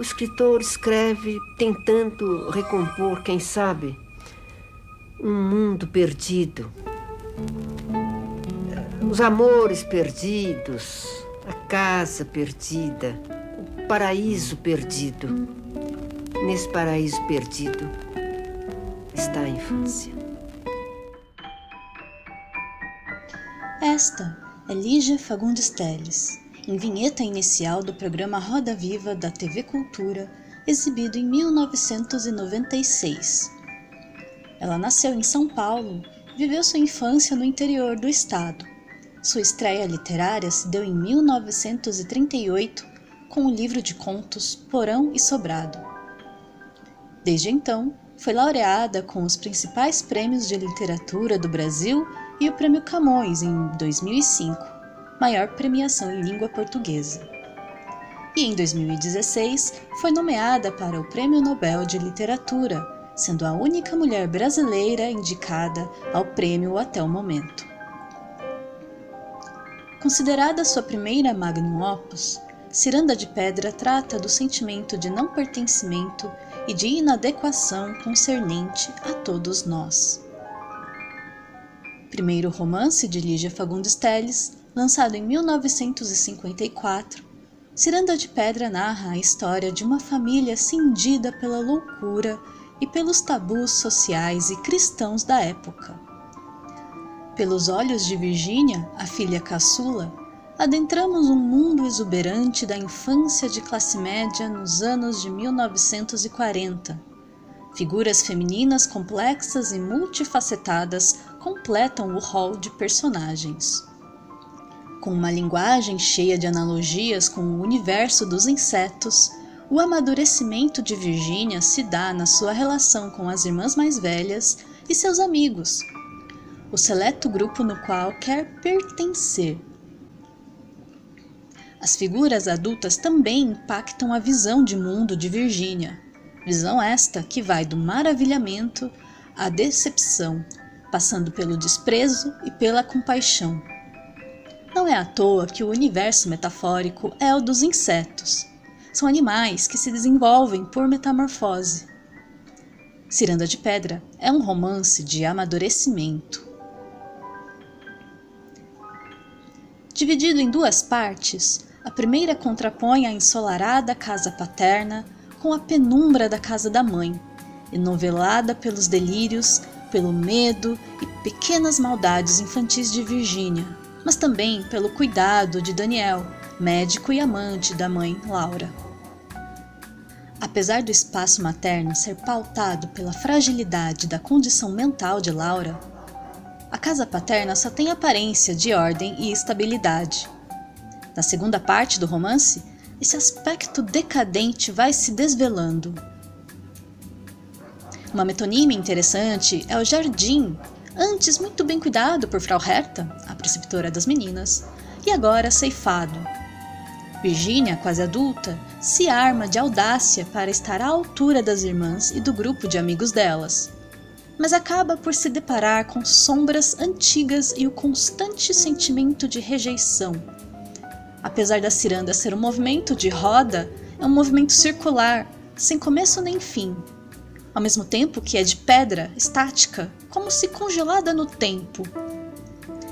O escritor escreve tentando recompor, quem sabe, um mundo perdido. Os amores perdidos, a casa perdida, o paraíso perdido. Nesse paraíso perdido está a infância. Esta é Lígia Fagundes Teles, em vinheta inicial do programa Roda Viva da TV Cultura, exibido em 1996. Ela nasceu em São Paulo viveu sua infância no interior do estado. Sua estreia literária se deu em 1938 com o livro de contos Porão e Sobrado. Desde então, foi laureada com os principais prêmios de literatura do Brasil e o Prêmio Camões em 2005 maior premiação em língua portuguesa. E em 2016 foi nomeada para o Prêmio Nobel de Literatura, sendo a única mulher brasileira indicada ao prêmio até o momento. Considerada sua primeira magnum opus, Ciranda de Pedra trata do sentimento de não pertencimento e de inadequação concernente a todos nós. Primeiro romance de Lígia Fagundes Telles, lançado em 1954, Ciranda de Pedra narra a história de uma família cindida pela loucura e pelos tabus sociais e cristãos da época. Pelos olhos de Virgínia, a filha caçula, adentramos um mundo exuberante da infância de classe média nos anos de 1940. Figuras femininas complexas e multifacetadas completam o rol de personagens. Com uma linguagem cheia de analogias com o universo dos insetos, o amadurecimento de Virginia se dá na sua relação com as irmãs mais velhas e seus amigos, o seleto grupo no qual quer pertencer. As figuras adultas também impactam a visão de mundo de Virginia, visão esta que vai do maravilhamento à decepção, passando pelo desprezo e pela compaixão. Não é à toa que o universo metafórico é o dos insetos. São animais que se desenvolvem por metamorfose. Ciranda de Pedra é um romance de amadurecimento. Dividido em duas partes, a primeira contrapõe a ensolarada casa paterna com a penumbra da casa da mãe, enovelada pelos delírios, pelo medo e pequenas maldades infantis de Virgínia, mas também pelo cuidado de Daniel, médico e amante da mãe Laura. Apesar do espaço materno ser pautado pela fragilidade da condição mental de Laura, a casa paterna só tem aparência de ordem e estabilidade. Na segunda parte do romance, esse aspecto decadente vai se desvelando. Uma metonímia interessante é o jardim antes muito bem cuidado por Frau Herta, a preceptora das meninas, e agora ceifado. Virginia, quase adulta, se arma de audácia para estar à altura das irmãs e do grupo de amigos delas, mas acaba por se deparar com sombras antigas e o constante sentimento de rejeição. Apesar da ciranda ser um movimento de roda, é um movimento circular, sem começo nem fim, ao mesmo tempo que é de pedra, estática, como se congelada no tempo.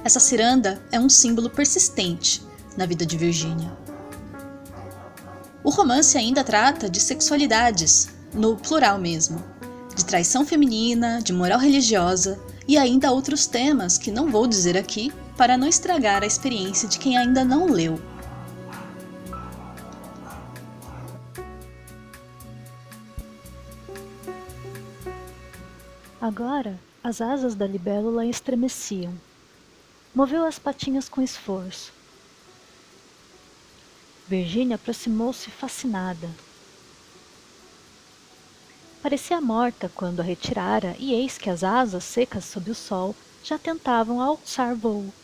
Essa ciranda é um símbolo persistente na vida de Virginia. O romance ainda trata de sexualidades, no plural mesmo, de traição feminina, de moral religiosa e ainda outros temas que não vou dizer aqui para não estragar a experiência de quem ainda não leu. Agora as asas da libélula estremeciam. Moveu as patinhas com esforço. Virginia aproximou-se fascinada. Parecia morta quando a retirara, e eis que as asas secas sob o sol já tentavam alçar voo.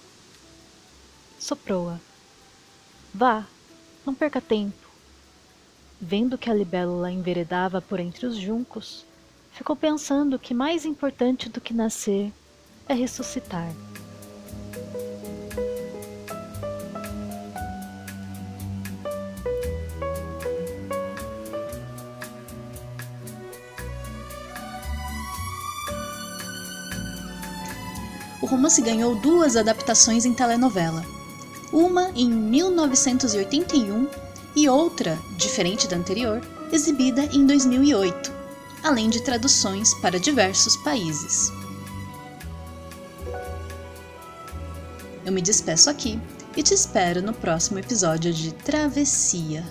Soprou-a. Vá, não perca tempo. Vendo que a libélula enveredava por entre os juncos, ficou pensando que mais importante do que nascer é ressuscitar. O romance ganhou duas adaptações em telenovela. Uma em 1981 e outra, diferente da anterior, exibida em 2008 além de traduções para diversos países. Eu me despeço aqui e te espero no próximo episódio de Travessia.